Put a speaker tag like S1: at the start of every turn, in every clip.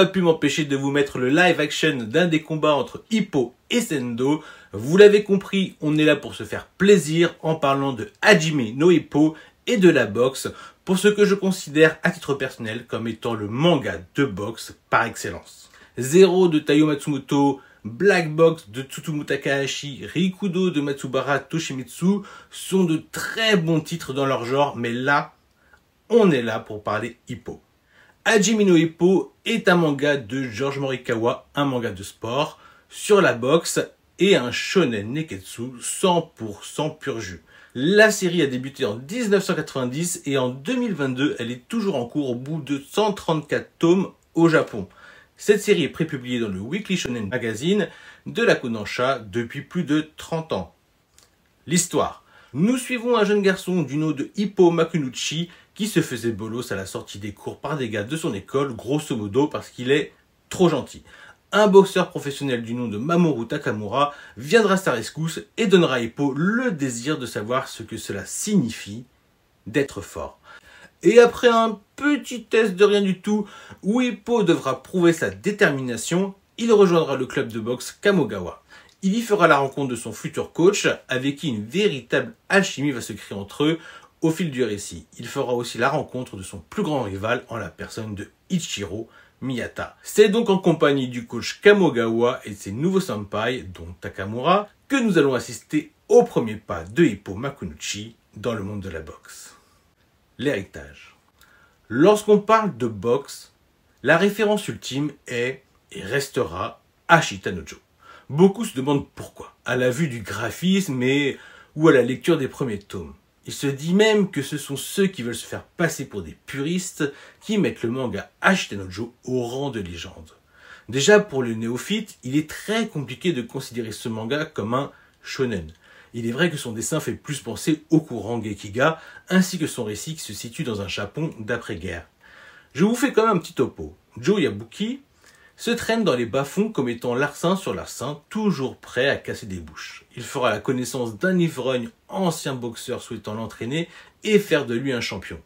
S1: pas pu m'empêcher de vous mettre le live action d'un des combats entre Hippo et Sendo. Vous l'avez compris, on est là pour se faire plaisir en parlant de Hajime no Hippo et de la boxe pour ce que je considère à titre personnel comme étant le manga de boxe par excellence. Zero de Taiyo Matsumoto, Black Box de Tsutomu Takahashi, Rikudo de Matsubara Toshimitsu sont de très bons titres dans leur genre, mais là, on est là pour parler Hippo. Hajime no est un manga de George Morikawa, un manga de sport, sur la boxe et un shonen neketsu 100% pur jus. La série a débuté en 1990 et en 2022, elle est toujours en cours au bout de 134 tomes au Japon. Cette série est prépubliée dans le Weekly Shonen Magazine de la Kodansha depuis plus de 30 ans. L'histoire. Nous suivons un jeune garçon du nom de Hippo Makunuchi qui se faisait bolos à la sortie des cours par des gars de son école, grosso modo parce qu'il est trop gentil. Un boxeur professionnel du nom de Mamoru Takamura viendra à sa rescousse et donnera à Hippo le désir de savoir ce que cela signifie d'être fort. Et après un petit test de rien du tout, où Hippo devra prouver sa détermination, il rejoindra le club de boxe Kamogawa. Il y fera la rencontre de son futur coach, avec qui une véritable alchimie va se créer entre eux au fil du récit. Il fera aussi la rencontre de son plus grand rival en la personne de Ichiro Miyata. C'est donc en compagnie du coach Kamogawa et de ses nouveaux senpai, dont Takamura, que nous allons assister au premier pas de Hippo Makunuchi dans le monde de la boxe. L'héritage. Lorsqu'on parle de boxe, la référence ultime est et restera Ashita no Joe. Beaucoup se demandent pourquoi, à la vue du graphisme et ou à la lecture des premiers tomes. Il se dit même que ce sont ceux qui veulent se faire passer pour des puristes qui mettent le manga Ashita no Joe au rang de légende. Déjà pour le néophyte, il est très compliqué de considérer ce manga comme un shonen. Il est vrai que son dessin fait plus penser au courant Gekiga, ainsi que son récit qui se situe dans un Japon d'après-guerre. Je vous fais quand même un petit topo. Joe Yabuki se traîne dans les bas-fonds comme étant larcin sur larcin, toujours prêt à casser des bouches. Il fera la connaissance d'un ivrogne ancien boxeur souhaitant l'entraîner et faire de lui un champion.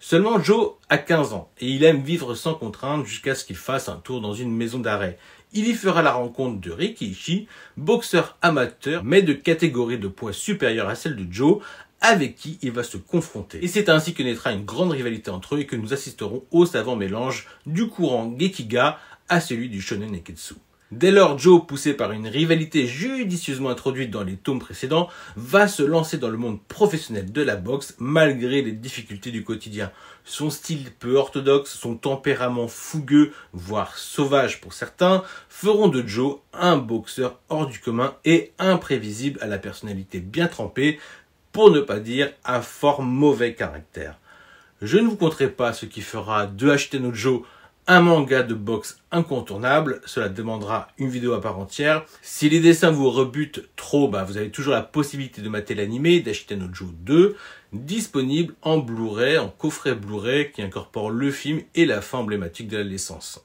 S1: Seulement Joe a 15 ans et il aime vivre sans contrainte jusqu'à ce qu'il fasse un tour dans une maison d'arrêt. Il y fera la rencontre de Rikishi, boxeur amateur mais de catégorie de poids supérieure à celle de Joe, avec qui il va se confronter. Et c'est ainsi que naîtra une grande rivalité entre eux et que nous assisterons au savant mélange du courant Gekiga à celui du shonen neketsu. Dès lors, Joe, poussé par une rivalité judicieusement introduite dans les tomes précédents, va se lancer dans le monde professionnel de la boxe malgré les difficultés du quotidien. Son style peu orthodoxe, son tempérament fougueux, voire sauvage pour certains, feront de Joe un boxeur hors du commun et imprévisible à la personnalité bien trempée, pour ne pas dire à fort mauvais caractère. Je ne vous conterai pas ce qui fera de no Joe un manga de boxe incontournable, cela demandera une vidéo à part entière. Si les dessins vous rebutent trop, bah, vous avez toujours la possibilité de mater l'animé d'Ashitano Joe 2, disponible en Blu-ray, en coffret Blu-ray qui incorpore le film et la fin emblématique de la licence.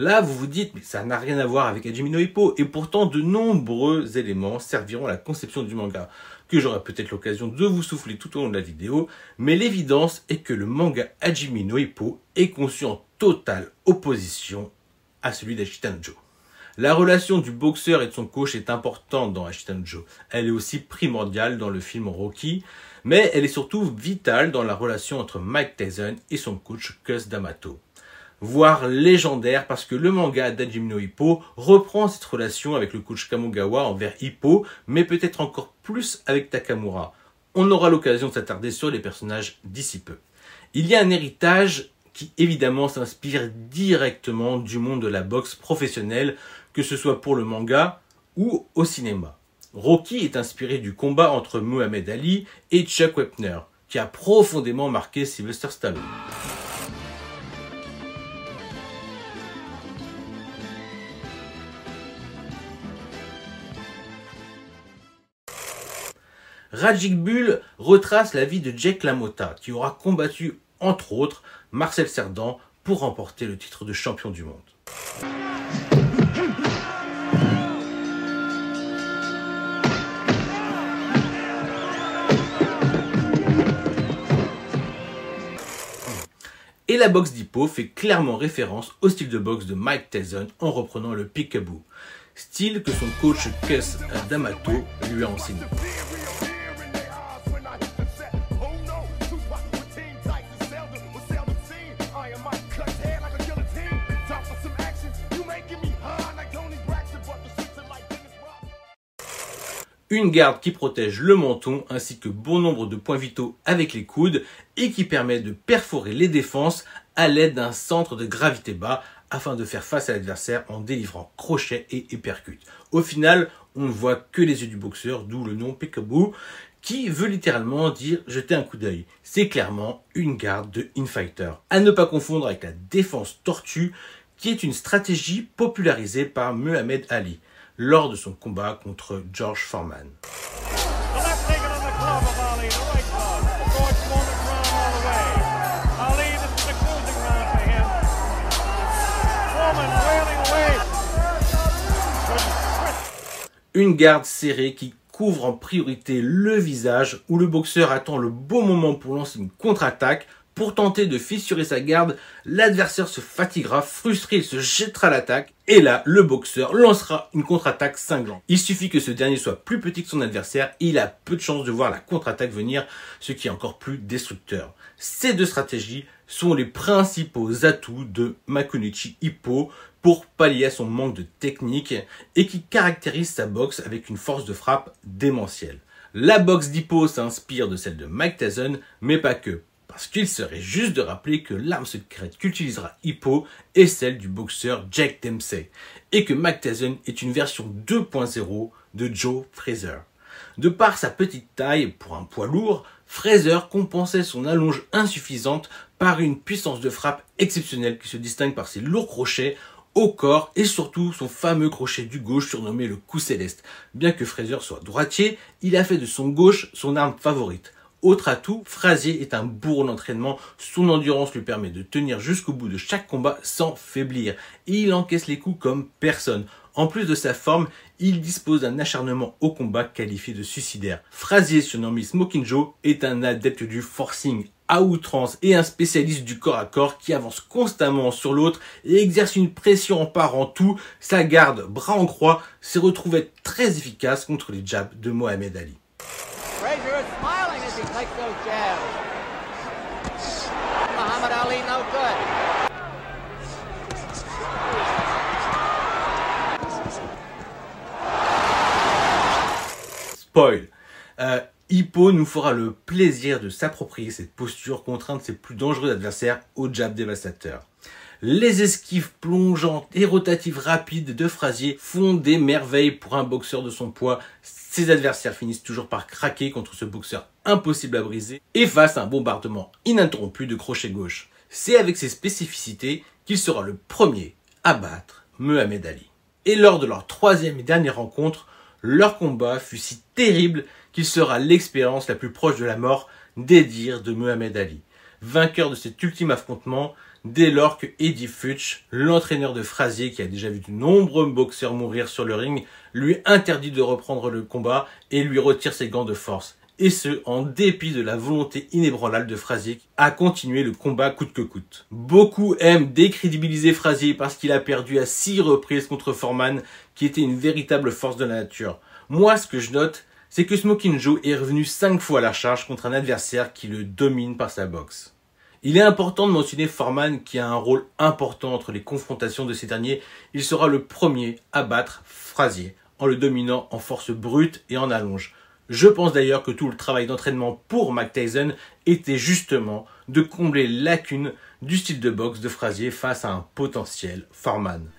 S1: Là, vous vous dites, mais ça n'a rien à voir avec Hajime no Hippo, et pourtant de nombreux éléments serviront à la conception du manga, que j'aurai peut-être l'occasion de vous souffler tout au long de la vidéo, mais l'évidence est que le manga Hajime no Hippo est conçu en totale opposition à celui d'Ashita Joe. La relation du boxeur et de son coach est importante dans Ashita Joe. Elle est aussi primordiale dans le film Rocky, mais elle est surtout vitale dans la relation entre Mike Tyson et son coach Cus D'Amato voire légendaire parce que le manga d'Hajime no Hippo reprend cette relation avec le coach Kamogawa envers Hippo, mais peut-être encore plus avec Takamura. On aura l'occasion de s'attarder sur les personnages d'ici peu. Il y a un héritage qui évidemment s'inspire directement du monde de la boxe professionnelle, que ce soit pour le manga ou au cinéma. Rocky est inspiré du combat entre Muhammad Ali et Chuck Wepner, qui a profondément marqué Sylvester Stallone. Rajik Bull retrace la vie de Jake LaMotta, qui aura combattu, entre autres, Marcel Cerdan pour remporter le titre de champion du monde. Et la boxe d'Hippo fait clairement référence au style de boxe de Mike Tyson en reprenant le peekaboo, style que son coach Cus D'Amato lui a enseigné. Une garde qui protège le menton ainsi que bon nombre de points vitaux avec les coudes et qui permet de perforer les défenses à l'aide d'un centre de gravité bas afin de faire face à l'adversaire en délivrant crochet et uppercut. Au final, on ne voit que les yeux du boxeur, d'où le nom Peekaboo, qui veut littéralement dire jeter un coup d'œil. C'est clairement une garde de infighter. À ne pas confondre avec la défense tortue, qui est une stratégie popularisée par Muhammad Ali lors de son combat contre George Foreman. Une garde serrée qui couvre en priorité le visage où le boxeur attend le bon moment pour lancer une contre-attaque pour tenter de fissurer sa garde, l'adversaire se fatiguera, frustré, il se jettera à l'attaque, et là, le boxeur lancera une contre-attaque cinglante. Il suffit que ce dernier soit plus petit que son adversaire, et il a peu de chances de voir la contre-attaque venir, ce qui est encore plus destructeur. Ces deux stratégies sont les principaux atouts de Makunichi Hippo pour pallier à son manque de technique et qui caractérise sa boxe avec une force de frappe démentielle. La boxe d'Hippo s'inspire de celle de Mike Tyson, mais pas que. Parce qu'il serait juste de rappeler que l'arme secrète qu'utilisera Hippo est celle du boxeur Jack Dempsey, et que Mac Tyson est une version 2.0 de Joe Fraser. De par sa petite taille pour un poids lourd, Fraser compensait son allonge insuffisante par une puissance de frappe exceptionnelle qui se distingue par ses lourds crochets au corps et surtout son fameux crochet du gauche surnommé le coup céleste. Bien que Fraser soit droitier, il a fait de son gauche son arme favorite. Autre atout, Frazier est un bourreau d'entraînement. Son endurance lui permet de tenir jusqu'au bout de chaque combat sans faiblir. Il encaisse les coups comme personne. En plus de sa forme, il dispose d'un acharnement au combat qualifié de suicidaire. Frazier, surnommé Smoking Joe, est un adepte du forcing à outrance et un spécialiste du corps à corps qui avance constamment sur l'autre et exerce une pression en parant tout. Sa garde, bras en croix, s'est retrouvée très efficace contre les jabs de Mohamed Ali. Euh, Hippo nous fera le plaisir de s'approprier cette posture de ses plus dangereux adversaires au jab dévastateur. Les esquives plongeantes et rotatives rapides de Frazier font des merveilles pour un boxeur de son poids. Ses adversaires finissent toujours par craquer contre ce boxeur impossible à briser et face à un bombardement ininterrompu de crochet gauche. C'est avec ses spécificités qu'il sera le premier à battre Muhammad Ali. Et lors de leur troisième et dernière rencontre, leur combat fut si terrible qu'il sera l'expérience la plus proche de la mort des dires de Muhammad Ali. Vainqueur de cet ultime affrontement, dès lors que Eddie Futch, l'entraîneur de Frazier qui a déjà vu de nombreux boxeurs mourir sur le ring, lui interdit de reprendre le combat et lui retire ses gants de force. Et ce, en dépit de la volonté inébranlable de Frazier à continuer le combat coûte que coûte. Beaucoup aiment décrédibiliser Frazier parce qu'il a perdu à six reprises contre Foreman, qui était une véritable force de la nature. Moi, ce que je note, c'est que Smoking Joe est revenu cinq fois à la charge contre un adversaire qui le domine par sa boxe. Il est important de mentionner Foreman qui a un rôle important entre les confrontations de ces derniers. Il sera le premier à battre Frazier en le dominant en force brute et en allonge. Je pense d'ailleurs que tout le travail d'entraînement pour Mac était justement de combler lacunes du style de boxe de Frazier face à un potentiel Foreman.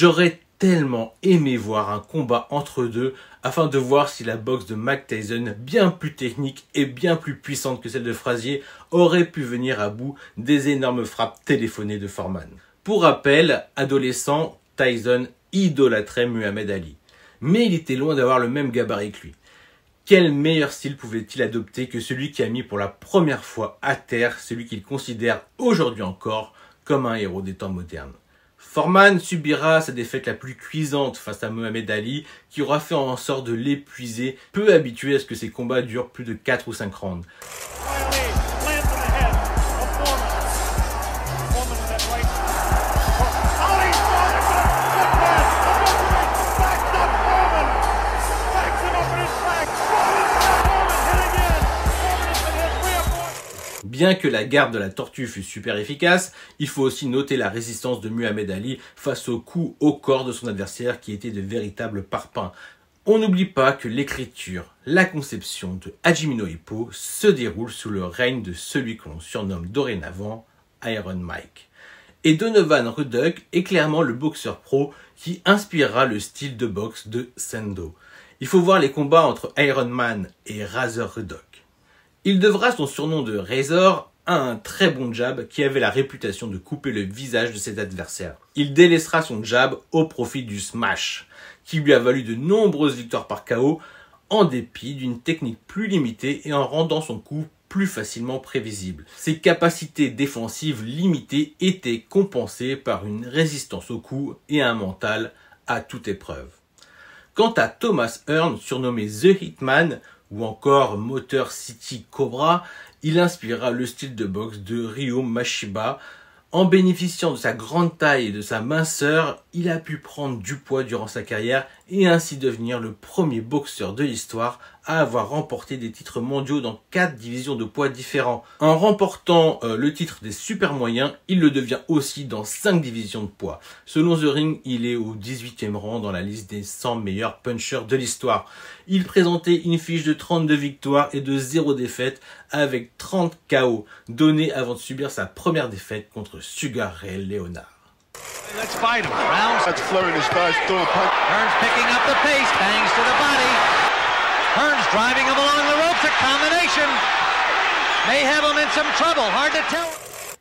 S1: J'aurais tellement aimé voir un combat entre deux afin de voir si la boxe de Mike Tyson, bien plus technique et bien plus puissante que celle de Frazier, aurait pu venir à bout des énormes frappes téléphonées de Foreman. Pour rappel, adolescent, Tyson idolâtrait Muhammad Ali. Mais il était loin d'avoir le même gabarit que lui. Quel meilleur style pouvait-il adopter que celui qui a mis pour la première fois à terre celui qu'il considère aujourd'hui encore comme un héros des temps modernes? Foreman subira sa défaite la plus cuisante face à Mohamed Ali, qui aura fait en sorte de l'épuiser, peu habitué à ce que ses combats durent plus de 4 ou 5 rounds. Bien que la garde de la tortue fût super efficace, il faut aussi noter la résistance de Muhammad Ali face aux coups au corps de son adversaire qui étaient de véritables parpaings. On n'oublie pas que l'écriture, la conception de Hajime Hippo se déroule sous le règne de celui que l'on surnomme dorénavant Iron Mike. Et Donovan Ruddock est clairement le boxeur pro qui inspirera le style de boxe de Sendo. Il faut voir les combats entre Iron Man et Razor Ruddock. Il devra son surnom de Razor à un très bon jab qui avait la réputation de couper le visage de ses adversaires. Il délaissera son jab au profit du smash, qui lui a valu de nombreuses victoires par KO, en dépit d'une technique plus limitée et en rendant son coup plus facilement prévisible. Ses capacités défensives limitées étaient compensées par une résistance au coup et un mental à toute épreuve. Quant à Thomas Hearn, surnommé The Hitman, ou encore Motor City Cobra, il inspira le style de boxe de Ryo Mashiba. En bénéficiant de sa grande taille et de sa minceur, il a pu prendre du poids durant sa carrière et ainsi devenir le premier boxeur de l'histoire à avoir remporté des titres mondiaux dans quatre divisions de poids différents. En remportant euh, le titre des super moyens, il le devient aussi dans cinq divisions de poids. Selon The Ring, il est au 18e rang dans la liste des 100 meilleurs punchers de l'histoire. Il présentait une fiche de 32 victoires et de 0 défaites avec 30 KO donnés avant de subir sa première défaite contre Sugar Ray Leonard. Let's fight him. Rounds. That's flowing his first door punch. Hearns picking up the pace, bangs to the body.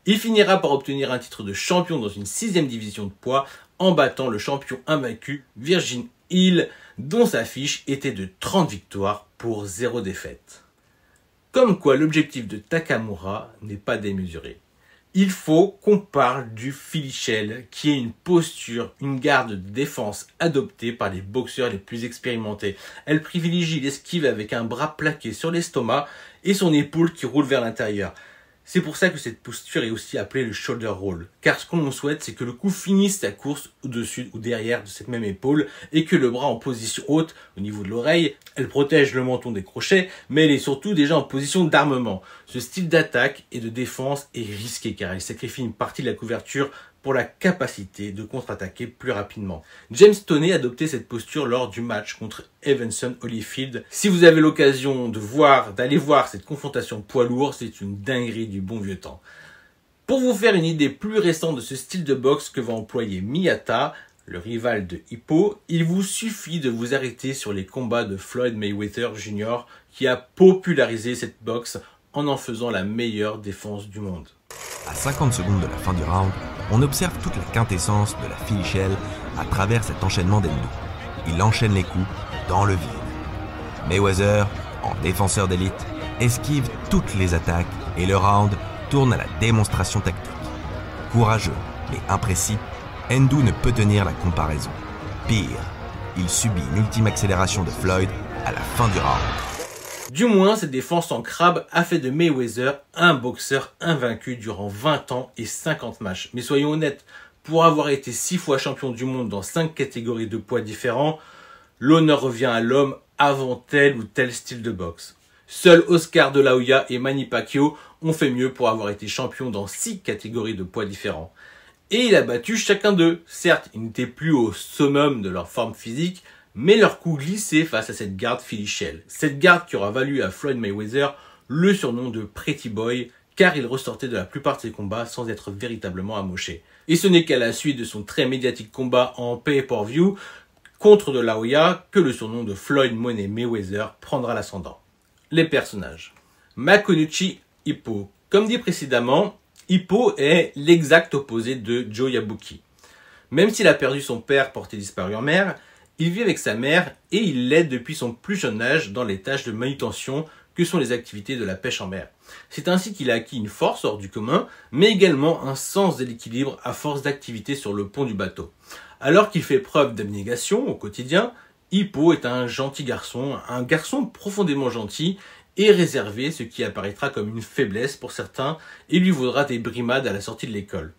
S1: Il finira par obtenir un titre de champion dans une sixième division de poids en battant le champion invaincu Virgin Hill, dont sa fiche était de 30 victoires pour 0 défaite. Comme quoi l'objectif de Takamura n'est pas démesuré il faut qu'on parle du Philly qui est une posture, une garde de défense adoptée par les boxeurs les plus expérimentés. Elle privilégie l'esquive avec un bras plaqué sur l'estomac et son épaule qui roule vers l'intérieur. C'est pour ça que cette posture est aussi appelée le shoulder roll. Car ce qu'on souhaite, c'est que le coup finisse sa course au-dessus ou derrière de cette même épaule et que le bras en position haute au niveau de l'oreille, elle protège le menton des crochets, mais elle est surtout déjà en position d'armement. Ce style d'attaque et de défense est risqué car elle sacrifie une partie de la couverture pour la capacité de contre-attaquer plus rapidement. James Toney a adopté cette posture lors du match contre Evanson Holyfield. Si vous avez l'occasion de voir, d'aller voir cette confrontation poids lourd, c'est une dinguerie du bon vieux temps. Pour vous faire une idée plus récente de ce style de boxe que va employer Miyata, le rival de Hippo, il vous suffit de vous arrêter sur les combats de Floyd Mayweather Jr. qui a popularisé cette boxe en en faisant la meilleure défense du monde.
S2: À 50 secondes de la fin du round, on observe toute la quintessence de la Shell à travers cet enchaînement d'ennemis. Il enchaîne les coups dans le vide. Mayweather, en défenseur d'élite, esquive toutes les attaques et le round tourne à la démonstration tactique. Courageux mais imprécis, Endo ne peut tenir la comparaison. Pire, il subit une ultime accélération de Floyd à la fin du round.
S1: Du moins, cette défense en crabe a fait de Mayweather un boxeur invaincu durant 20 ans et 50 matchs. Mais soyons honnêtes, pour avoir été 6 fois champion du monde dans 5 catégories de poids différents, l'honneur revient à l'homme avant tel ou tel style de boxe. Seuls Oscar de la Hoya et Manny Pacquiao ont fait mieux pour avoir été champion dans 6 catégories de poids différents. Et il a battu chacun d'eux. Certes, ils n'étaient plus au summum de leur forme physique, mais leur coup glissait face à cette garde Shell. Cette garde qui aura valu à Floyd Mayweather le surnom de Pretty Boy, car il ressortait de la plupart de ses combats sans être véritablement amoché. Et ce n'est qu'à la suite de son très médiatique combat en pay-per-view contre de la Hoya que le surnom de Floyd Money Mayweather prendra l'ascendant. Les personnages. Makonuchi Hippo. Comme dit précédemment, Hippo est l'exact opposé de Joe Yabuki. Même s'il a perdu son père porté disparu en mer, il vit avec sa mère et il l'aide depuis son plus jeune âge dans les tâches de manutention que sont les activités de la pêche en mer. C'est ainsi qu'il a acquis une force hors du commun, mais également un sens de l'équilibre à force d'activité sur le pont du bateau. Alors qu'il fait preuve d'abnégation au quotidien, Hippo est un gentil garçon, un garçon profondément gentil et réservé, ce qui apparaîtra comme une faiblesse pour certains et lui vaudra des brimades à la sortie de l'école.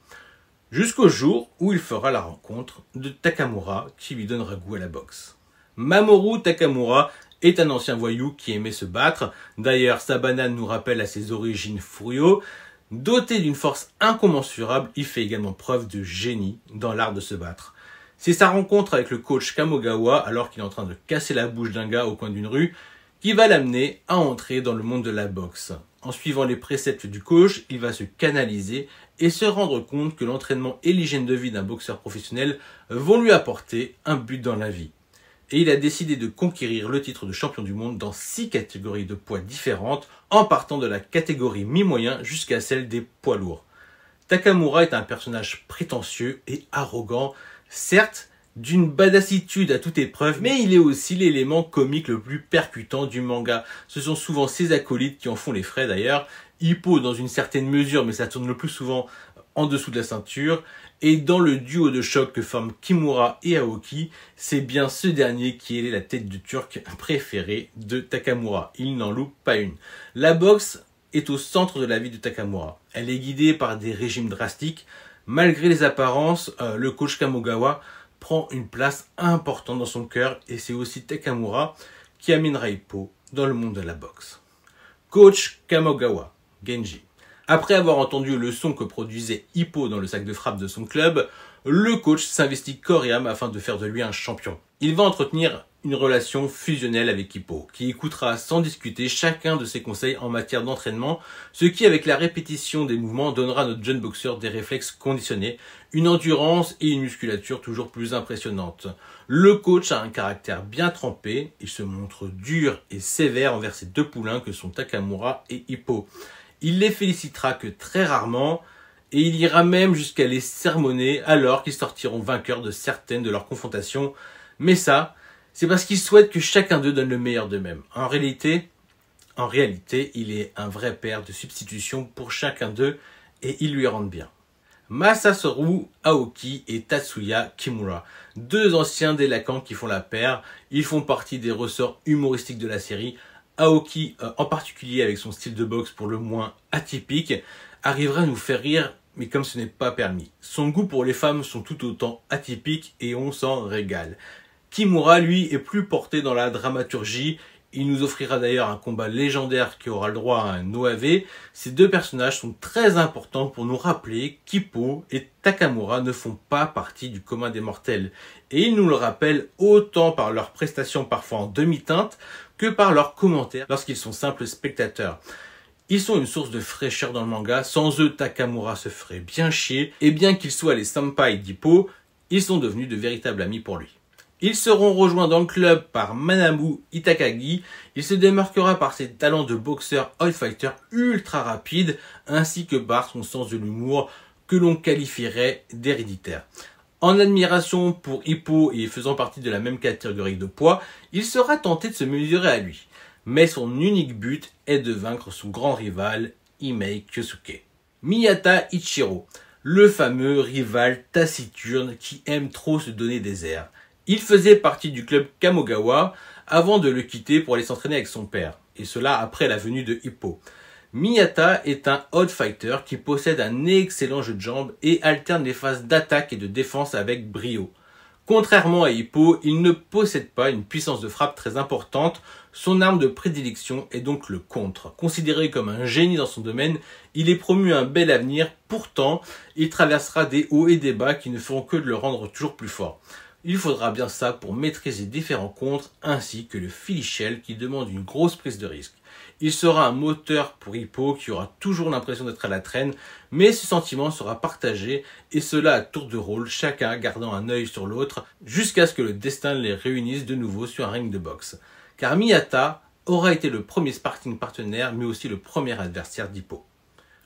S1: Jusqu'au jour où il fera la rencontre de Takamura qui lui donnera goût à la boxe. Mamoru Takamura est un ancien voyou qui aimait se battre. D'ailleurs, sa banane nous rappelle à ses origines Furio. Doté d'une force incommensurable, il fait également preuve de génie dans l'art de se battre. C'est sa rencontre avec le coach Kamogawa alors qu'il est en train de casser la bouche d'un gars au coin d'une rue qui va l'amener à entrer dans le monde de la boxe. En suivant les préceptes du coach, il va se canaliser et se rendre compte que l'entraînement et l'hygiène de vie d'un boxeur professionnel vont lui apporter un but dans la vie. Et il a décidé de conquérir le titre de champion du monde dans six catégories de poids différentes, en partant de la catégorie mi-moyen jusqu'à celle des poids lourds. Takamura est un personnage prétentieux et arrogant, certes d'une badassitude à toute épreuve, mais il est aussi l'élément comique le plus percutant du manga. Ce sont souvent ses acolytes qui en font les frais d'ailleurs. Hippo dans une certaine mesure, mais ça tourne le plus souvent en dessous de la ceinture. Et dans le duo de choc que forment Kimura et Aoki, c'est bien ce dernier qui est la tête de turc préférée de Takamura. Il n'en loupe pas une. La boxe est au centre de la vie de Takamura. Elle est guidée par des régimes drastiques. Malgré les apparences, euh, le coach Kamogawa prend une place importante dans son cœur et c'est aussi Takamura qui amènera Hippo dans le monde de la boxe. Coach Kamogawa, Genji. Après avoir entendu le son que produisait Hippo dans le sac de frappe de son club, le coach s'investit corps afin de faire de lui un champion. Il va entretenir une relation fusionnelle avec Hippo, qui écoutera sans discuter chacun de ses conseils en matière d'entraînement, ce qui avec la répétition des mouvements donnera à notre jeune boxeur des réflexes conditionnés, une endurance et une musculature toujours plus impressionnantes. Le coach a un caractère bien trempé, il se montre dur et sévère envers ses deux poulains que sont Takamura et Hippo. Il les félicitera que très rarement, et il ira même jusqu'à les sermonner alors qu'ils sortiront vainqueurs de certaines de leurs confrontations, mais ça, c'est parce qu'il souhaite que chacun d'eux donne le meilleur d'eux-mêmes. En réalité, en réalité, il est un vrai père de substitution pour chacun d'eux et il lui rend bien. Masasoru Aoki et Tatsuya Kimura, deux anciens délinquants qui font la paire, ils font partie des ressorts humoristiques de la série. Aoki, euh, en particulier avec son style de boxe pour le moins atypique, arrivera à nous faire rire, mais comme ce n'est pas permis. Son goût pour les femmes sont tout autant atypiques et on s'en régale. Kimura, lui, est plus porté dans la dramaturgie. Il nous offrira d'ailleurs un combat légendaire qui aura le droit à un OAV. Ces deux personnages sont très importants pour nous rappeler qu'Hippo et Takamura ne font pas partie du commun des mortels. Et ils nous le rappellent autant par leurs prestations parfois en demi-teinte que par leurs commentaires lorsqu'ils sont simples spectateurs. Ils sont une source de fraîcheur dans le manga, sans eux Takamura se ferait bien chier, et bien qu'ils soient les senpai d'Hippo, ils sont devenus de véritables amis pour lui. Ils seront rejoints dans le club par Manamu Itakagi. Il se démarquera par ses talents de boxeur oil fighter ultra rapide ainsi que par son sens de l'humour que l'on qualifierait d'héréditaire. En admiration pour Hippo et faisant partie de la même catégorie de poids, il sera tenté de se mesurer à lui. Mais son unique but est de vaincre son grand rival, Imei Kyosuke. Miyata Ichiro, le fameux rival taciturne qui aime trop se donner des airs. Il faisait partie du club Kamogawa avant de le quitter pour aller s'entraîner avec son père, et cela après la venue de Hippo. Miyata est un odd fighter qui possède un excellent jeu de jambes et alterne les phases d'attaque et de défense avec brio. Contrairement à Hippo, il ne possède pas une puissance de frappe très importante, son arme de prédilection est donc le contre. Considéré comme un génie dans son domaine, il est promu un bel avenir, pourtant il traversera des hauts et des bas qui ne feront que de le rendre toujours plus fort. Il faudra bien ça pour maîtriser différents contres ainsi que le Shell qui demande une grosse prise de risque. Il sera un moteur pour Hippo qui aura toujours l'impression d'être à la traîne, mais ce sentiment sera partagé et cela à tour de rôle, chacun gardant un œil sur l'autre jusqu'à ce que le destin les réunisse de nouveau sur un ring de boxe. Car Miyata aura été le premier sparking partenaire mais aussi le premier adversaire d'Hippo.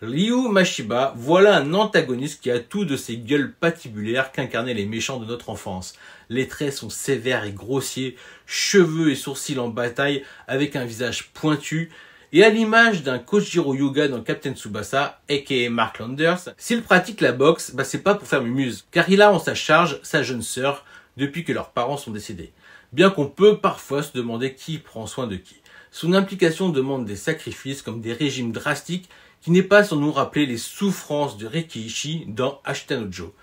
S1: Ryu Mashiba, voilà un antagoniste qui a tout de ces gueules patibulaires qu'incarnaient les méchants de notre enfance. Les traits sont sévères et grossiers, cheveux et sourcils en bataille, avec un visage pointu, et à l'image d'un Kojiro Yuga dans Captain Tsubasa, aka Mark Landers, s'il pratique la boxe, bah c'est pas pour faire mumuse, car il a en sa charge sa jeune sœur depuis que leurs parents sont décédés. Bien qu'on peut parfois se demander qui prend soin de qui. Son implication demande des sacrifices comme des régimes drastiques qui n'est pas sans nous rappeler les souffrances de Rikishi dans Ashtanojo,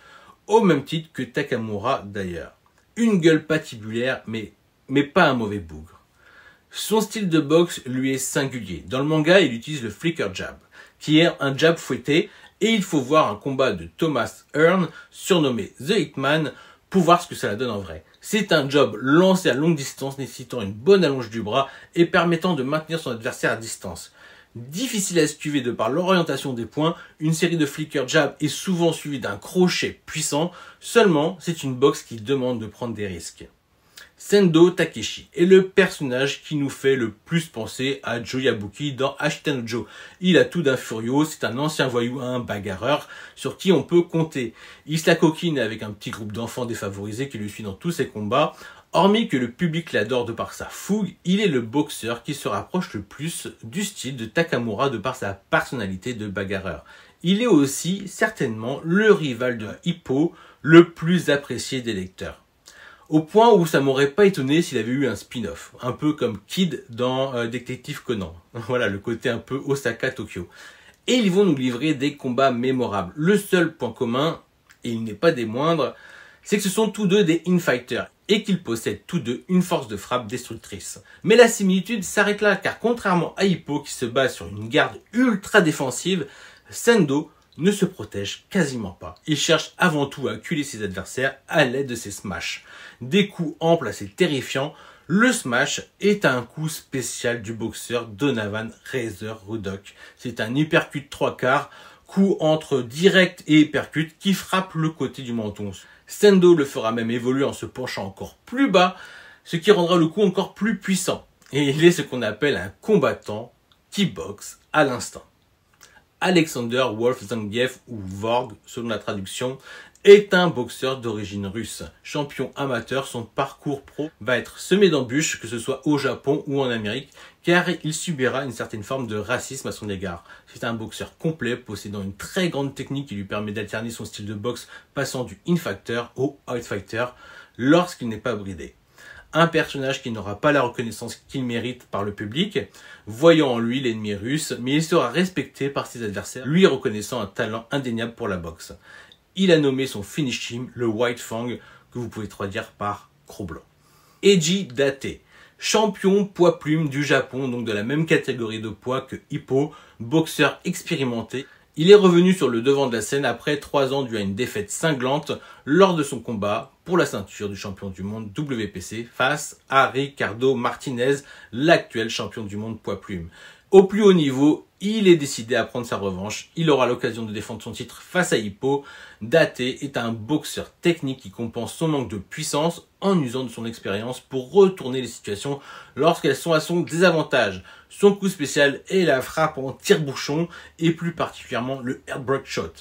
S1: au même titre que Takamura d'ailleurs. Une gueule patibulaire, mais, mais pas un mauvais bougre. Son style de boxe lui est singulier. Dans le manga, il utilise le flicker jab, qui est un jab fouetté, et il faut voir un combat de Thomas Hearn, surnommé The Hitman, pour voir ce que ça donne en vrai. C'est un job lancé à longue distance nécessitant une bonne allonge du bras et permettant de maintenir son adversaire à distance. Difficile à esquiver de par l'orientation des points, une série de flicker jab est souvent suivie d'un crochet puissant, seulement c'est une boxe qui demande de prendre des risques. Sendo Takeshi est le personnage qui nous fait le plus penser à Joe Yabuki dans Joe. Il a tout d'un furieux, c'est un ancien voyou, un bagarreur sur qui on peut compter. Il se coquine avec un petit groupe d'enfants défavorisés qui lui suit dans tous ses combats. Hormis que le public l'adore de par sa fougue, il est le boxeur qui se rapproche le plus du style de Takamura de par sa personnalité de bagarreur. Il est aussi certainement le rival de Hippo, le plus apprécié des lecteurs. Au point où ça m'aurait pas étonné s'il avait eu un spin-off, un peu comme Kid dans euh, Détective Conan. Voilà, le côté un peu Osaka Tokyo. Et ils vont nous livrer des combats mémorables. Le seul point commun, et il n'est pas des moindres, c'est que ce sont tous deux des infighters et qu'ils possèdent tous deux une force de frappe destructrice. Mais la similitude s'arrête là, car contrairement à Hippo qui se base sur une garde ultra défensive, Sendo ne se protège quasiment pas. Il cherche avant tout à acculer ses adversaires à l'aide de ses smash. Des coups amples assez terrifiants, le smash est un coup spécial du boxeur Donovan Razor Ruddock. C'est un hypercut trois quarts, coup entre direct et hypercut qui frappe le côté du menton. Sendo le fera même évoluer en se penchant encore plus bas, ce qui rendra le coup encore plus puissant. Et il est ce qu'on appelle un combattant qui boxe à l'instant. Alexander Wolf-Zangief ou Vorg selon la traduction est un boxeur d'origine russe. Champion amateur, son parcours pro va être semé d'embûches, que ce soit au Japon ou en Amérique, car il subira une certaine forme de racisme à son égard. C'est un boxeur complet, possédant une très grande technique qui lui permet d'alterner son style de boxe, passant du in-fighter au out-fighter lorsqu'il n'est pas bridé. Un personnage qui n'aura pas la reconnaissance qu'il mérite par le public, voyant en lui l'ennemi russe, mais il sera respecté par ses adversaires, lui reconnaissant un talent indéniable pour la boxe il a nommé son finish team le White Fang, que vous pouvez traduire par Croc Blanc. Eiji Date, champion poids plume du Japon, donc de la même catégorie de poids que Hippo, boxeur expérimenté. Il est revenu sur le devant de la scène après trois ans dû à une défaite cinglante lors de son combat pour la ceinture du champion du monde WPC face à Ricardo Martinez, l'actuel champion du monde poids plume. Au plus haut niveau, il est décidé à prendre sa revanche. Il aura l'occasion de défendre son titre face à Hippo. Date est un boxeur technique qui compense son manque de puissance en usant de son expérience pour retourner les situations lorsqu'elles sont à son désavantage. Son coup spécial est la frappe en tire-bouchon et plus particulièrement le airbreak shot.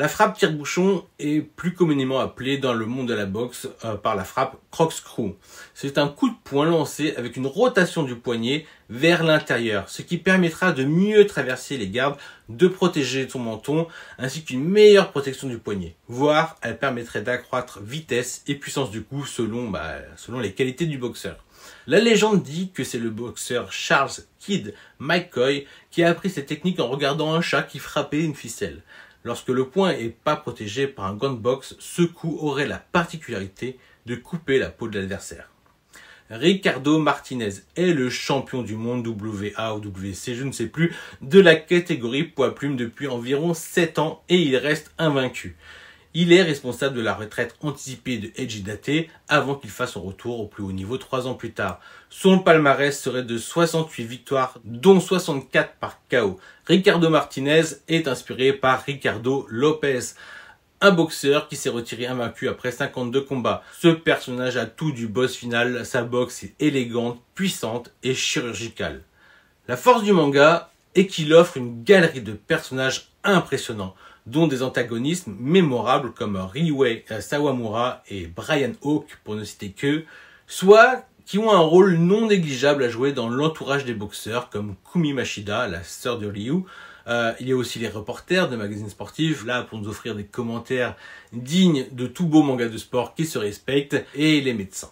S1: La frappe tire-bouchon est plus communément appelée dans le monde de la boxe euh, par la frappe corkscrew. C'est un coup de poing lancé avec une rotation du poignet vers l'intérieur, ce qui permettra de mieux traverser les gardes, de protéger son menton, ainsi qu'une meilleure protection du poignet. Voire, elle permettrait d'accroître vitesse et puissance du coup selon, bah, selon les qualités du boxeur. La légende dit que c'est le boxeur Charles Kidd McCoy qui a appris cette technique en regardant un chat qui frappait une ficelle. Lorsque le point est pas protégé par un gun box, ce coup aurait la particularité de couper la peau de l'adversaire. Ricardo Martinez est le champion du monde WA ou WC, je ne sais plus, de la catégorie poids plume depuis environ 7 ans et il reste invaincu. Il est responsable de la retraite anticipée de Eiji Date avant qu'il fasse son retour au plus haut niveau trois ans plus tard. Son palmarès serait de 68 victoires, dont 64 par KO. Ricardo Martinez est inspiré par Ricardo Lopez, un boxeur qui s'est retiré invaincu après 52 combats. Ce personnage a tout du boss final, sa boxe est élégante, puissante et chirurgicale. La force du manga est qu'il offre une galerie de personnages impressionnants dont des antagonistes mémorables comme Ryuei Sawamura et Brian Hawk, pour ne citer que, soit qui ont un rôle non négligeable à jouer dans l'entourage des boxeurs, comme Kumi Mashida, la sœur de Ryu. Euh, il y a aussi les reporters de magazines sportifs, là pour nous offrir des commentaires dignes de tout beau manga de sport qui se respecte, et les médecins.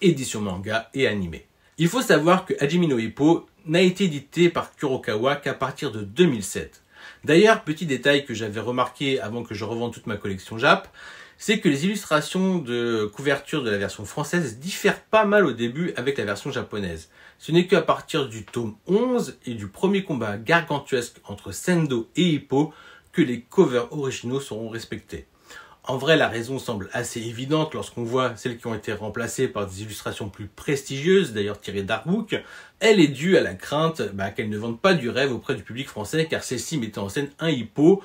S1: Édition manga et animé. Il faut savoir que Hajime no Ippo n'a été édité par Kurokawa qu'à partir de 2007. D'ailleurs, petit détail que j'avais remarqué avant que je revende toute ma collection Jap, c'est que les illustrations de couverture de la version française diffèrent pas mal au début avec la version japonaise. Ce n'est qu'à partir du tome 11 et du premier combat gargantuesque entre Sendo et Hippo que les covers originaux seront respectés. En vrai, la raison semble assez évidente lorsqu'on voit celles qui ont été remplacées par des illustrations plus prestigieuses, d'ailleurs tirées d'Artbook. Elle est due à la crainte bah, qu'elles ne vendent pas du rêve auprès du public français, car celle-ci mettait en scène un hippo,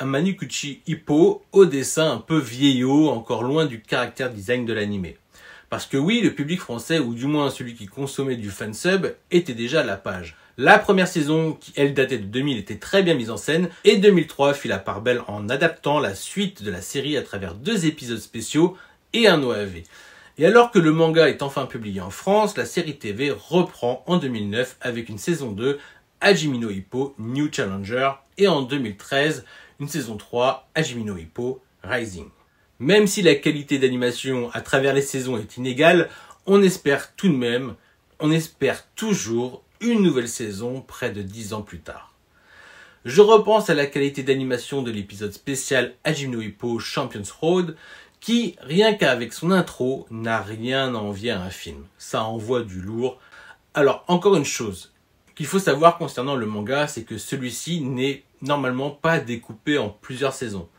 S1: un Manukuchi hippo, au dessin un peu vieillot, encore loin du caractère design de l'animé. Parce que oui, le public français, ou du moins celui qui consommait du fansub, était déjà à la page. La première saison, qui elle datait de 2000, était très bien mise en scène, et 2003 fit la part belle en adaptant la suite de la série à travers deux épisodes spéciaux et un OAV. Et alors que le manga est enfin publié en France, la série TV reprend en 2009 avec une saison 2, Hajime Hippo New Challenger, et en 2013, une saison 3, Hajime Hippo Rising. Même si la qualité d'animation à travers les saisons est inégale, on espère tout de même, on espère toujours une nouvelle saison près de dix ans plus tard. Je repense à la qualité d'animation de l'épisode spécial Hajime Hippo Champions Road, qui, rien qu'avec son intro, n'a rien à envier à un film. Ça envoie du lourd. Alors, encore une chose qu'il faut savoir concernant le manga, c'est que celui-ci n'est normalement pas découpé en plusieurs saisons.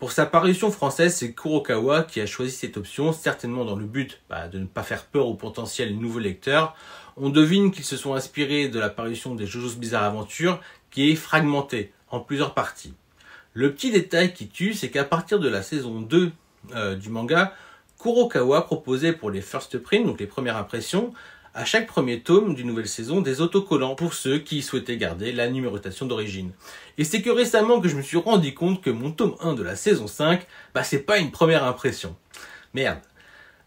S1: Pour sa parution française, c'est Kurokawa qui a choisi cette option, certainement dans le but bah, de ne pas faire peur aux potentiels nouveaux lecteurs, on devine qu'ils se sont inspirés de la parution des JoJo's Bizarre Aventure, qui est fragmentée en plusieurs parties. Le petit détail qui tue, c'est qu'à partir de la saison 2 euh, du manga, Kurokawa proposait pour les first print, donc les premières impressions, à chaque premier tome d'une nouvelle saison des autocollants pour ceux qui souhaitaient garder la numérotation d'origine. Et c'est que récemment que je me suis rendu compte que mon tome 1 de la saison 5, bah c'est pas une première impression. Merde.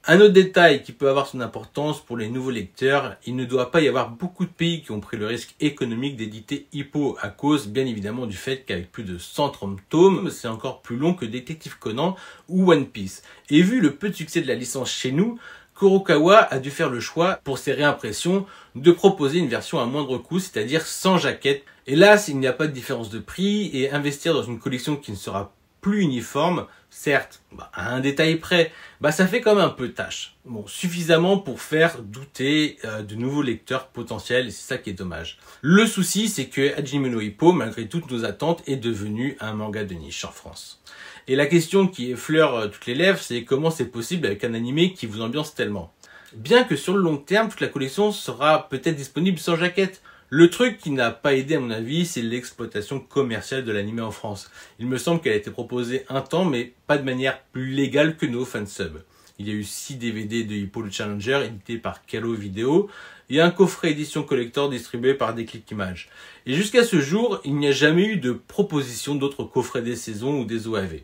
S1: Un autre détail qui peut avoir son importance pour les nouveaux lecteurs, il ne doit pas y avoir beaucoup de pays qui ont pris le risque économique d'éditer Hippo à cause bien évidemment du fait qu'avec plus de 130 tomes, c'est encore plus long que Détective Conan ou One Piece. Et vu le peu de succès de la licence chez nous, Kurokawa a dû faire le choix, pour ses réimpressions, de proposer une version à moindre coût, c'est-à-dire sans jaquette. Hélas, il n'y a pas de différence de prix et investir dans une collection qui ne sera plus uniforme, certes, bah, à un détail près, bah ça fait comme un peu tâche. Bon, suffisamment pour faire douter euh, de nouveaux lecteurs potentiels, et c'est ça qui est dommage. Le souci, c'est que Hajime no Hippo, malgré toutes nos attentes, est devenu un manga de niche en France. Et la question qui effleure euh, toutes les lèvres, c'est comment c'est possible avec un animé qui vous ambiance tellement. Bien que sur le long terme, toute la collection sera peut-être disponible sans jaquette, le truc qui n'a pas aidé à mon avis, c'est l'exploitation commerciale de l'anime en France. Il me semble qu'elle a été proposée un temps, mais pas de manière plus légale que nos fansubs. Il y a eu 6 DVD de Hippo le Challenger édités par Calo Video et un coffret édition collector distribué par Déclic Images. Et jusqu'à ce jour, il n'y a jamais eu de proposition d'autres coffrets des saisons ou des OAV.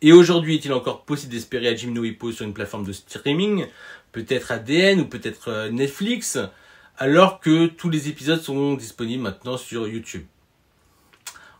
S1: Et aujourd'hui, est-il encore possible d'espérer à Jimno Hippo sur une plateforme de streaming? Peut-être ADN ou peut-être euh, Netflix? Alors que tous les épisodes sont disponibles maintenant sur YouTube.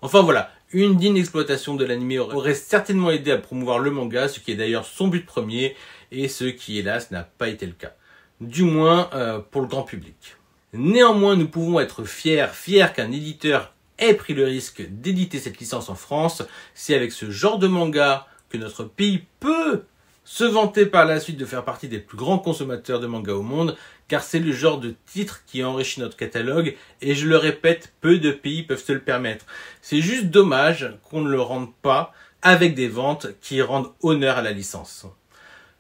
S1: Enfin voilà, une digne exploitation de l'anime aurait certainement aidé à promouvoir le manga, ce qui est d'ailleurs son but premier, et ce qui hélas n'a pas été le cas. Du moins euh, pour le grand public. Néanmoins, nous pouvons être fiers, fiers qu'un éditeur ait pris le risque d'éditer cette licence en France. C'est avec ce genre de manga que notre pays peut se vanter par la suite de faire partie des plus grands consommateurs de manga au monde, car c'est le genre de titre qui enrichit notre catalogue, et je le répète, peu de pays peuvent se le permettre. C'est juste dommage qu'on ne le rende pas, avec des ventes qui rendent honneur à la licence.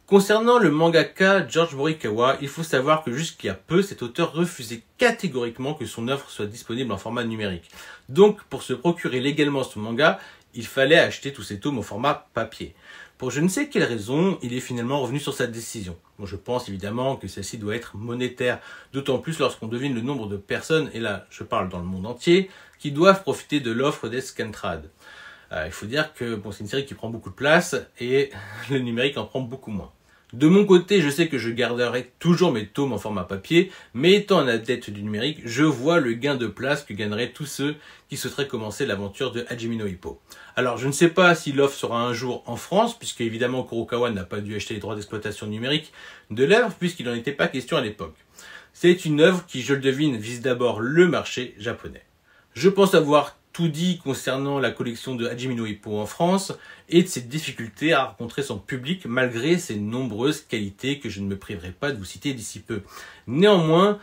S1: Concernant le mangaka George Morikawa, il faut savoir que a peu, cet auteur refusait catégoriquement que son œuvre soit disponible en format numérique. Donc, pour se procurer légalement ce manga, il fallait acheter tous ces tomes au format papier. Pour je ne sais quelle raison, il est finalement revenu sur sa décision. je pense évidemment que celle-ci doit être monétaire, d'autant plus lorsqu'on devine le nombre de personnes, et là je parle dans le monde entier, qui doivent profiter de l'offre d'Escantrad. Euh, il faut dire que bon, c'est une série qui prend beaucoup de place et le numérique en prend beaucoup moins. De mon côté, je sais que je garderai toujours mes tomes en format papier, mais étant un adepte du numérique, je vois le gain de place que gagneraient tous ceux qui souhaiteraient commencer l'aventure de Hajime no Hippo. Alors, je ne sais pas si l'offre sera un jour en France, puisque évidemment Kurokawa n'a pas dû acheter les droits d'exploitation numérique de l'œuvre, puisqu'il n'en était pas question à l'époque. C'est une œuvre qui, je le devine, vise d'abord le marché japonais. Je pense avoir tout dit concernant la collection de Hajime no Hippo en France et de ses difficultés à rencontrer son public malgré ses nombreuses qualités que je ne me priverai pas de vous citer d'ici peu. Néanmoins,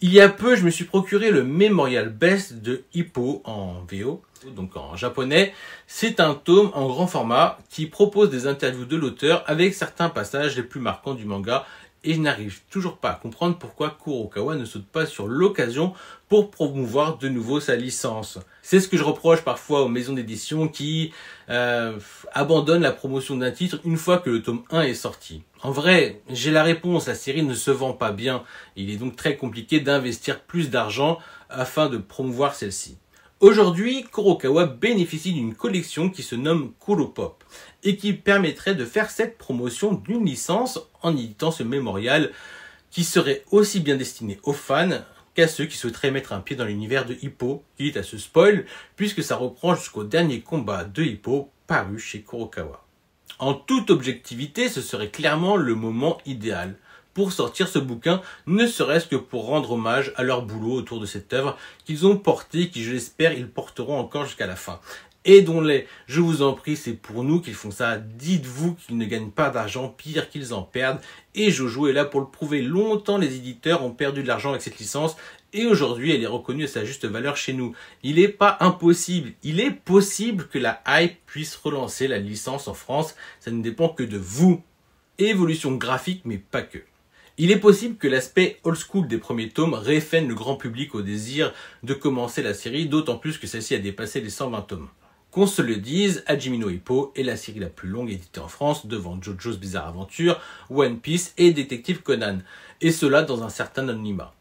S1: il y a peu, je me suis procuré le Memorial Best de Hippo en VO, donc en japonais. C'est un tome en grand format qui propose des interviews de l'auteur avec certains passages les plus marquants du manga et je n'arrive toujours pas à comprendre pourquoi Kurokawa ne saute pas sur l'occasion pour promouvoir de nouveau sa licence. C'est ce que je reproche parfois aux maisons d'édition qui euh, abandonnent la promotion d'un titre une fois que le tome 1 est sorti. En vrai, j'ai la réponse, la série ne se vend pas bien, il est donc très compliqué d'investir plus d'argent afin de promouvoir celle-ci. Aujourd'hui, Kurokawa bénéficie d'une collection qui se nomme Kuropop et qui permettrait de faire cette promotion d'une licence en éditant ce mémorial qui serait aussi bien destiné aux fans qu'à ceux qui souhaiteraient mettre un pied dans l'univers de Hippo, quitte à ce spoil, puisque ça reprend jusqu'au dernier combat de Hippo paru chez Kurokawa. En toute objectivité, ce serait clairement le moment idéal pour sortir ce bouquin, ne serait-ce que pour rendre hommage à leur boulot autour de cette œuvre qu'ils ont porté, qui je l'espère ils porteront encore jusqu'à la fin. Aidons-les, je vous en prie, c'est pour nous qu'ils font ça. Dites-vous qu'ils ne gagnent pas d'argent, pire qu'ils en perdent. Et Jojo est là pour le prouver. Longtemps, les éditeurs ont perdu de l'argent avec cette licence et aujourd'hui, elle est reconnue à sa juste valeur chez nous. Il n'est pas impossible, il est possible que la hype puisse relancer la licence en France. Ça ne dépend que de vous. Évolution graphique, mais pas que. Il est possible que l'aspect old school des premiers tomes réfène le grand public au désir de commencer la série, d'autant plus que celle-ci a dépassé les 120 tomes. Qu'on se le dise, Hajime no Hippo est la série la plus longue éditée en France devant JoJo's Bizarre Adventure, One Piece et Détective Conan, et cela dans un certain anonymat.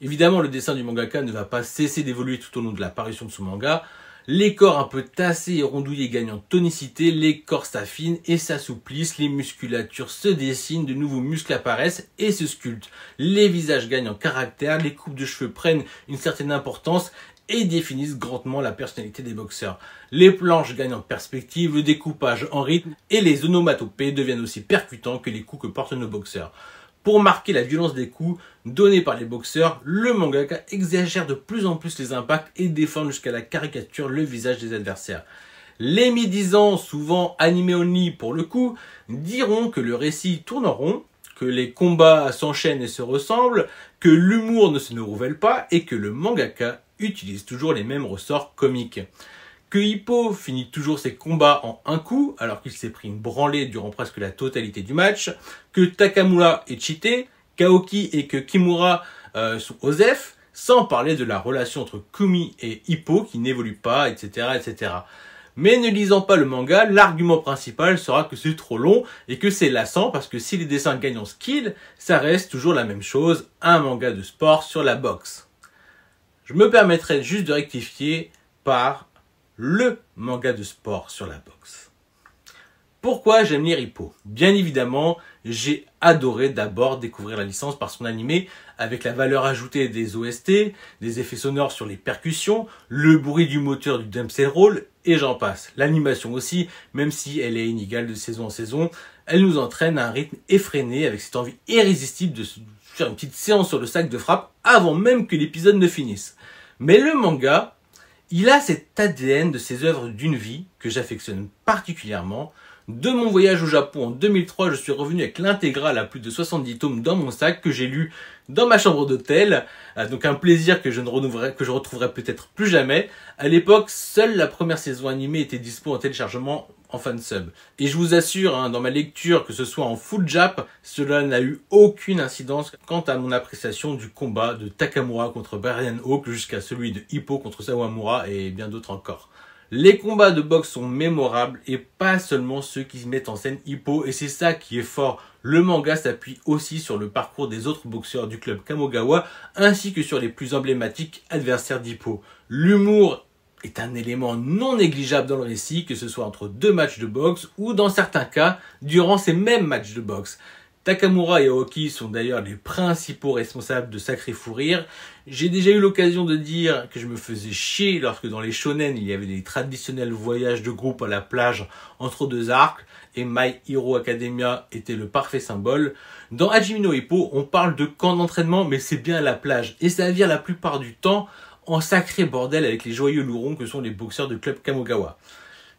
S1: Évidemment, le dessin du mangaka ne va pas cesser d'évoluer tout au long de l'apparition de son manga, les corps un peu tassés et rondouillés gagnent en tonicité, les corps s'affinent et s'assouplissent, les musculatures se dessinent, de nouveaux muscles apparaissent et se sculptent. Les visages gagnent en caractère, les coupes de cheveux prennent une certaine importance et définissent grandement la personnalité des boxeurs. Les planches gagnent en perspective, le découpage en rythme et les onomatopées deviennent aussi percutants que les coups que portent nos boxeurs. Pour marquer la violence des coups donnés par les boxeurs, le mangaka exagère de plus en plus les impacts et déforme jusqu'à la caricature le visage des adversaires. Les médisants, souvent animés only pour le coup, diront que le récit tourne en rond, que les combats s'enchaînent et se ressemblent, que l'humour ne se nouvelle pas et que le mangaka utilise toujours les mêmes ressorts comiques que Hippo finit toujours ses combats en un coup, alors qu'il s'est pris une branlée durant presque la totalité du match, que Takamura est cheaté, Kaoki et que Kimura euh, sont Osef, sans parler de la relation entre Kumi et Hippo qui n'évolue pas, etc., etc. Mais ne lisant pas le manga, l'argument principal sera que c'est trop long et que c'est lassant parce que si les dessins gagnent en skill, ça reste toujours la même chose, un manga de sport sur la boxe. Je me permettrai juste de rectifier par le manga de sport sur la boxe. Pourquoi j'aime lire Hippo Bien évidemment, j'ai adoré d'abord découvrir la licence par son animé, avec la valeur ajoutée des OST, des effets sonores sur les percussions, le bruit du moteur du Dempsey Roll, et j'en passe. L'animation aussi, même si elle est inégale de saison en saison, elle nous entraîne à un rythme effréné, avec cette envie irrésistible de faire une petite séance sur le sac de frappe avant même que l'épisode ne finisse. Mais le manga, il a cet ADN de ses œuvres d'une vie que j'affectionne particulièrement, De mon voyage au Japon en 2003, je suis revenu avec l'intégrale à plus de 70 tomes dans mon sac que j'ai lu dans ma chambre d'hôtel. Euh, donc un plaisir que je ne retrouverai peut-être plus jamais. À l'époque, seule la première saison animée était dispo en téléchargement en fansub. Et je vous assure, hein, dans ma lecture, que ce soit en full jap, cela n'a eu aucune incidence quant à mon appréciation du combat de Takamura contre Brian Hope jusqu'à celui de Hippo contre Sawamura et bien d'autres encore. Les combats de boxe sont mémorables et pas seulement ceux qui mettent en scène Hippo et c'est ça qui est fort. Le manga s'appuie aussi sur le parcours des autres boxeurs du club Kamogawa ainsi que sur les plus emblématiques adversaires d'Hippo. L'humour est un élément non négligeable dans le récit, que ce soit entre deux matchs de boxe ou dans certains cas durant ces mêmes matchs de boxe. Takamura et Aoki sont d'ailleurs les principaux responsables de sacrés fou rire. J'ai déjà eu l'occasion de dire que je me faisais chier lorsque dans les shonen il y avait des traditionnels voyages de groupe à la plage entre deux arcs et My Hero Academia était le parfait symbole. Dans Hajime no Ippo, on parle de camp d'entraînement mais c'est bien la plage et ça vient la plupart du temps en sacré bordel avec les joyeux lourons que sont les boxeurs de club Kamogawa.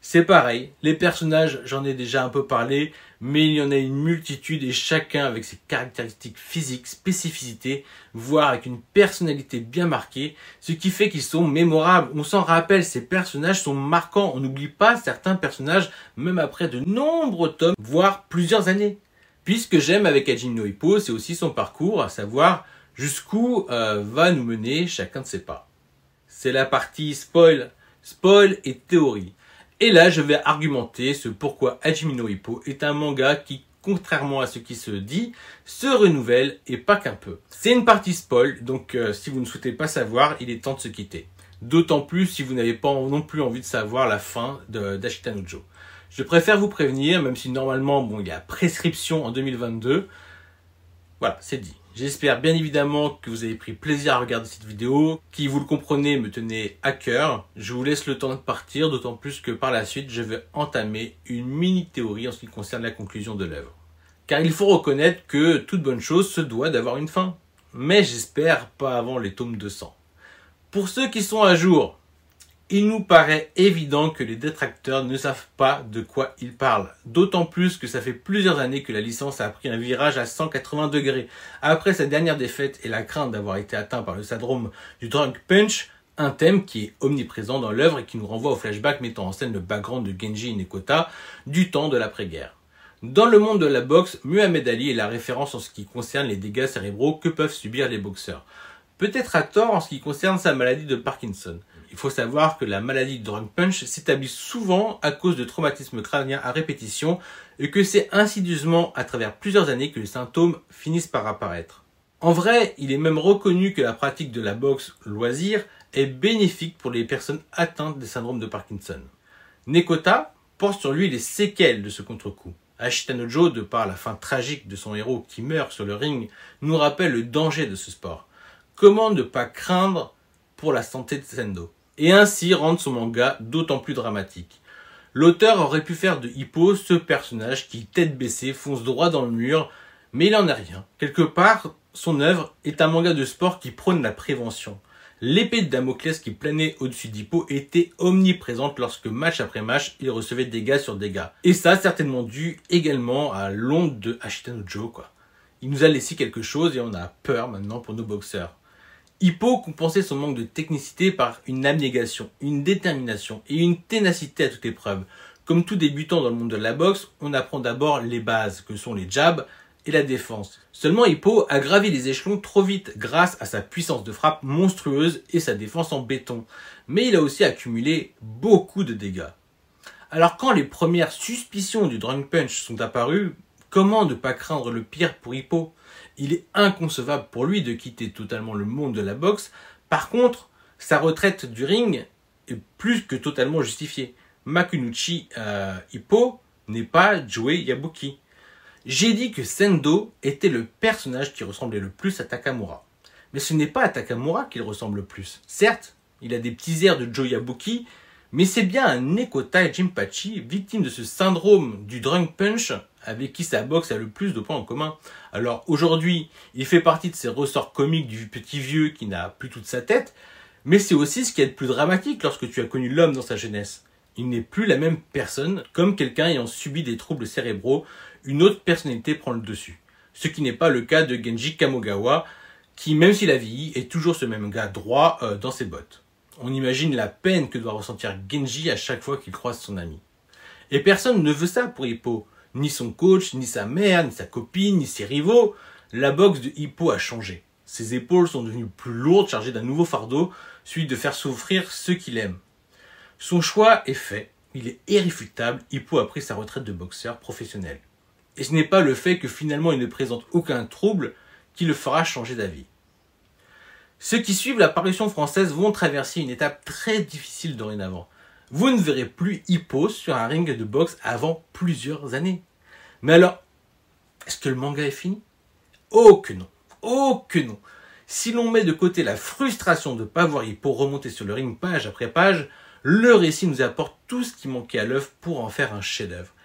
S1: C'est pareil, les personnages, j'en ai déjà un peu parlé, mais il y en a une multitude et chacun avec ses caractéristiques physiques, spécificités, voire avec une personnalité bien marquée, ce qui fait qu'ils sont mémorables. On s'en rappelle, ces personnages sont marquants. On n'oublie pas certains personnages, même après de nombreux tomes, voire plusieurs années. Puis ce que j'aime avec Ajin Hippo, c'est aussi son parcours, à savoir jusqu'où euh, va nous mener chacun de ses pas c'est la partie spoil, spoil et théorie. Et là, je vais argumenter ce pourquoi Hajime no Hippo est un manga qui, contrairement à ce qui se dit, se renouvelle et pas qu'un peu. C'est une partie spoil, donc euh, si vous ne souhaitez pas savoir, il est temps de se quitter. D'autant plus si vous n'avez pas non plus envie de savoir la fin d'Ashita no Joe. Je préfère vous prévenir, même si normalement, bon, il y a prescription en 2022. Voilà, c'est dit. J'espère bien évidemment que vous avez pris plaisir à regarder cette vidéo, qui vous le comprenez me tenait à cœur. Je vous laisse le temps de partir, d'autant plus que par la suite je vais entamer une mini théorie en ce qui concerne la conclusion de l'œuvre. Car il faut reconnaître que toute bonne chose se doit d'avoir une fin. Mais j'espère pas avant les tomes 200. Pour ceux qui sont à jour, il nous paraît évident que les détracteurs ne savent pas de quoi ils parlent. D'autant plus que ça fait plusieurs années que la licence a pris un virage à 180 degrés. Après sa dernière défaite et la crainte d'avoir été atteint par le syndrome du drunk punch, un thème qui est omniprésent dans l'œuvre et qui nous renvoie au flashback mettant en scène le background de Genji Nekota du temps de l'après-guerre. Dans le monde de la boxe, Muhammad Ali est la référence en ce qui concerne les dégâts cérébraux que peuvent subir les boxeurs. Peut-être à tort en ce qui concerne sa maladie de Parkinson. Il faut savoir que la maladie de drunk punch s'établit souvent à cause de traumatismes crâniens à répétition et que c'est insidieusement à travers plusieurs années que les symptômes finissent par apparaître. En vrai, il est même reconnu que la pratique de la boxe loisir est bénéfique pour les personnes atteintes des syndromes de Parkinson. Nekota porte sur lui les séquelles de ce contre-coup. Ashitanojo, de par la fin tragique de son héros qui meurt sur le ring, nous rappelle le danger de ce sport. Comment ne pas craindre pour la santé de Sendo? Et ainsi rendre son manga d'autant plus dramatique. L'auteur aurait pu faire de Hippo ce personnage qui, tête baissée, fonce droit dans le mur, mais il n'en est rien. Quelque part, son œuvre est un manga de sport qui prône la prévention. L'épée de Damoclès qui planait au-dessus d'Hippo était omniprésente lorsque match après match, il recevait dégâts sur dégâts. Et ça, certainement dû également à l'onde de Ashitano Joe, quoi. Il nous a laissé quelque chose et on a peur maintenant pour nos boxeurs. Hippo compensait son manque de technicité par une abnégation, une détermination et une ténacité à toute épreuve. Comme tout débutant dans le monde de la boxe, on apprend d'abord les bases, que sont les jabs et la défense. Seulement Hippo a gravi les échelons trop vite grâce à sa puissance de frappe monstrueuse et sa défense en béton. Mais il a aussi accumulé beaucoup de dégâts. Alors quand les premières suspicions du drunk punch sont apparues, comment ne pas craindre le pire pour Hippo? Il est inconcevable pour lui de quitter totalement le monde de la boxe. Par contre, sa retraite du ring est plus que totalement justifiée. Makunuchi euh, Hippo n'est pas Joey Yabuki. J'ai dit que Sendo était le personnage qui ressemblait le plus à Takamura. Mais ce n'est pas à Takamura qu'il ressemble le plus. Certes, il a des petits airs de Joe Yabuki, mais c'est bien un Nekota Jimpachi, victime de ce syndrome du drunk punch, avec qui sa boxe a le plus de points en commun. Alors aujourd'hui, il fait partie de ces ressorts comiques du petit vieux qui n'a plus toute sa tête, mais c'est aussi ce qui est le plus dramatique lorsque tu as connu l'homme dans sa jeunesse. Il n'est plus la même personne, comme quelqu'un ayant subi des troubles cérébraux, une autre personnalité prend le dessus. Ce qui n'est pas le cas de Genji Kamogawa, qui, même s'il a vieilli, est toujours ce même gars droit euh, dans ses bottes. On imagine la peine que doit ressentir Genji à chaque fois qu'il croise son ami. Et personne ne veut ça pour Hippo. Ni son coach, ni sa mère, ni sa copine, ni ses rivaux. La boxe de Hippo a changé. Ses épaules sont devenues plus lourdes, chargées d'un nouveau fardeau, celui de faire souffrir ceux qu'il aime. Son choix est fait, il est irréfutable, Hippo a pris sa retraite de boxeur professionnel. Et ce n'est pas le fait que finalement il ne présente aucun trouble qui le fera changer d'avis. Ceux qui suivent la parution française vont traverser une étape très difficile dorénavant. Vous ne verrez plus Hippo sur un ring de boxe avant plusieurs années. Mais alors, est-ce que le manga est fini? Oh que non Oh que non Si l'on met de côté la frustration de ne pas voir Hippo remonter sur le ring page après page, le récit nous apporte tout ce qui manquait à l'œuvre pour en faire un chef-d'œuvre.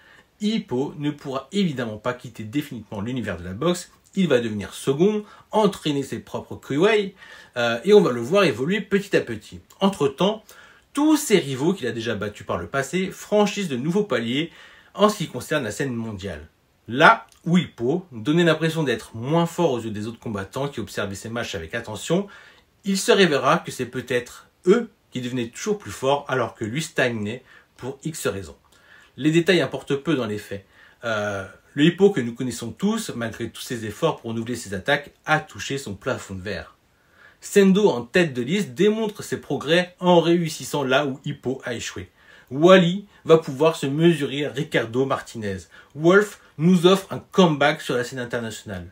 S1: Hippo ne pourra évidemment pas quitter définitivement l'univers de la boxe, il va devenir second, entraîner ses propres Kuwei, euh, et on va le voir évoluer petit à petit. Entre-temps, tous ses rivaux qu'il a déjà battus par le passé franchissent de nouveaux paliers en ce qui concerne la scène mondiale. Là où Hippo donnait l'impression d'être moins fort aux yeux des autres combattants qui observaient ses matchs avec attention, il se révélera que c'est peut-être eux qui devenait toujours plus fort alors que lui stagnait pour X raisons. Les détails importent peu dans les faits. Euh, le hippo que nous connaissons tous, malgré tous ses efforts pour renouveler ses attaques, a touché son plafond de verre. Sendo en tête de liste démontre ses progrès en réussissant là où Hippo a échoué. Wally va pouvoir se mesurer à Ricardo Martinez. Wolf nous offre un comeback sur la scène internationale.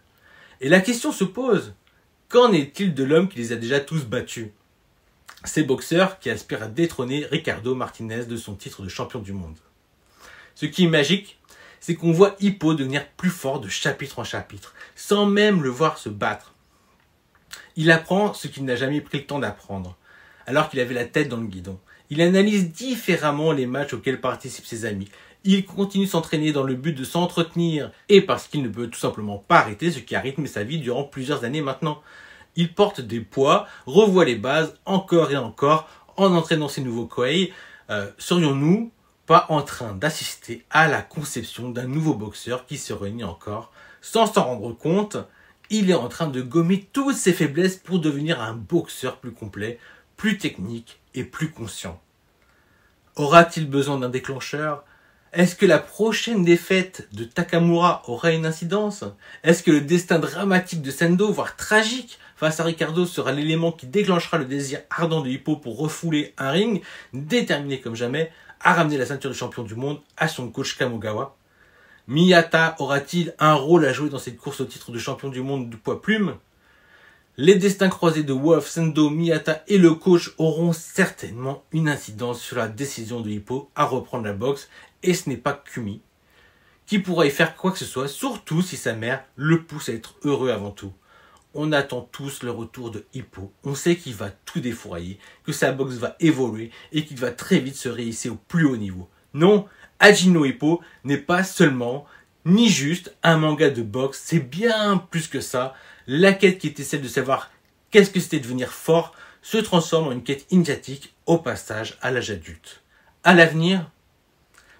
S1: Et la question se pose, qu'en est-il de l'homme qui les a déjà tous battus? Ces boxeurs qui aspirent à détrôner Ricardo Martinez de son titre de champion du monde. Ce qui est magique, c'est qu'on voit Hippo devenir plus fort de chapitre en chapitre, sans même le voir se battre. Il apprend ce qu'il n'a jamais pris le temps d'apprendre, alors qu'il avait la tête dans le guidon. Il analyse différemment les matchs auxquels participent ses amis. Il continue s'entraîner dans le but de s'entretenir et parce qu'il ne peut tout simplement pas arrêter ce qui a rythmé sa vie durant plusieurs années maintenant il porte des poids, revoit les bases encore et encore en entraînant ses nouveaux Koei. Euh, serions-nous pas en train d'assister à la conception d'un nouveau boxeur qui se réunit encore sans s'en rendre compte? Il est en train de gommer toutes ses faiblesses pour devenir un boxeur plus complet, plus technique et plus conscient. Aura-t-il besoin d'un déclencheur? Est-ce que la prochaine défaite de Takamura aura une incidence? Est-ce que le destin dramatique de Sendo, voire tragique, face à Ricardo sera l'élément qui déclenchera le désir ardent de Hippo pour refouler un ring, déterminé comme jamais à ramener la ceinture de champion du monde à son coach Kamogawa? Miyata aura-t-il un rôle à jouer dans cette course au titre de champion du monde du poids plume? Les destins croisés de Wolf, Sendo, Miyata et le coach auront certainement une incidence sur la décision de Hippo à reprendre la boxe et ce n'est pas Kumi qui pourra y faire quoi que ce soit, surtout si sa mère le pousse à être heureux avant tout on attend tous le retour de Hippo. On sait qu'il va tout défourailler, que sa boxe va évoluer et qu'il va très vite se réhisser au plus haut niveau. Non, Ajino Hippo n'est pas seulement ni juste un manga de boxe, c'est bien plus que ça. La quête qui était celle de savoir qu'est-ce que c'était devenir fort se transforme en une quête initiatique au passage à l'âge adulte. À l'avenir,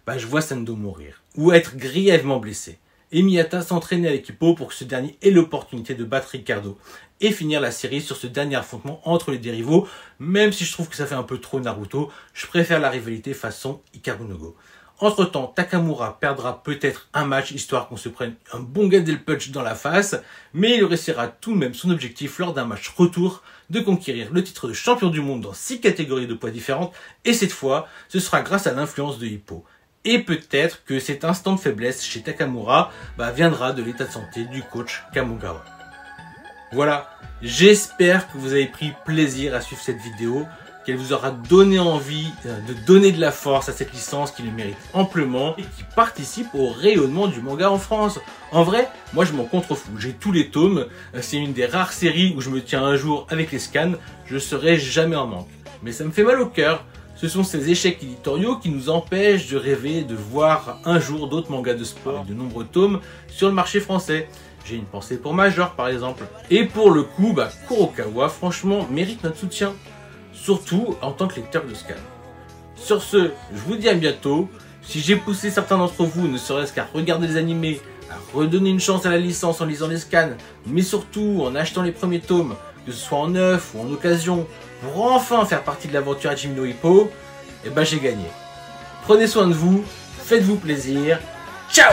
S1: bah, je vois Sando mourir ou être grièvement blessé et Miyata s'entraîner avec Hippo pour que ce dernier ait l'opportunité de battre Ricardo et finir la série sur ce dernier affrontement entre les dérivaux, même si je trouve que ça fait un peu trop Naruto, je préfère la rivalité façon Ikarunogo. Entre temps, Takamura perdra peut-être un match histoire qu'on se prenne un bon Gandel Punch dans la face, mais il réussira tout de même son objectif lors d'un match retour de conquérir le titre de champion du monde dans six catégories de poids différentes, et cette fois, ce sera grâce à l'influence de Hippo. Et peut-être que cet instant de faiblesse chez Takamura bah, viendra de l'état de santé du coach Kamugawa. Voilà, j'espère que vous avez pris plaisir à suivre cette vidéo, qu'elle vous aura donné envie euh, de donner de la force à cette licence qui le mérite amplement et qui participe au rayonnement du manga en France. En vrai, moi je m'en contrefous, j'ai tous les tomes, euh, c'est une des rares séries où je me tiens un jour avec les scans, je serai jamais en manque. Mais ça me fait mal au cœur ce sont ces échecs éditoriaux qui nous empêchent de rêver de voir un jour d'autres mangas de sport et de nombreux tomes sur le marché français. J'ai une pensée pour Major par exemple. Et pour le coup, bah, Kurokawa franchement mérite notre soutien. Surtout en tant que lecteur de scan. Sur ce, je vous dis à bientôt. Si j'ai poussé certains d'entre vous, ne serait-ce qu'à regarder les animés, à redonner une chance à la licence en lisant les scans, mais surtout en achetant les premiers tomes, que ce soit en neuf ou en occasion, pour enfin faire partie de l'aventure à Jimino Hippo, eh ben j'ai gagné. Prenez soin de vous, faites-vous plaisir, ciao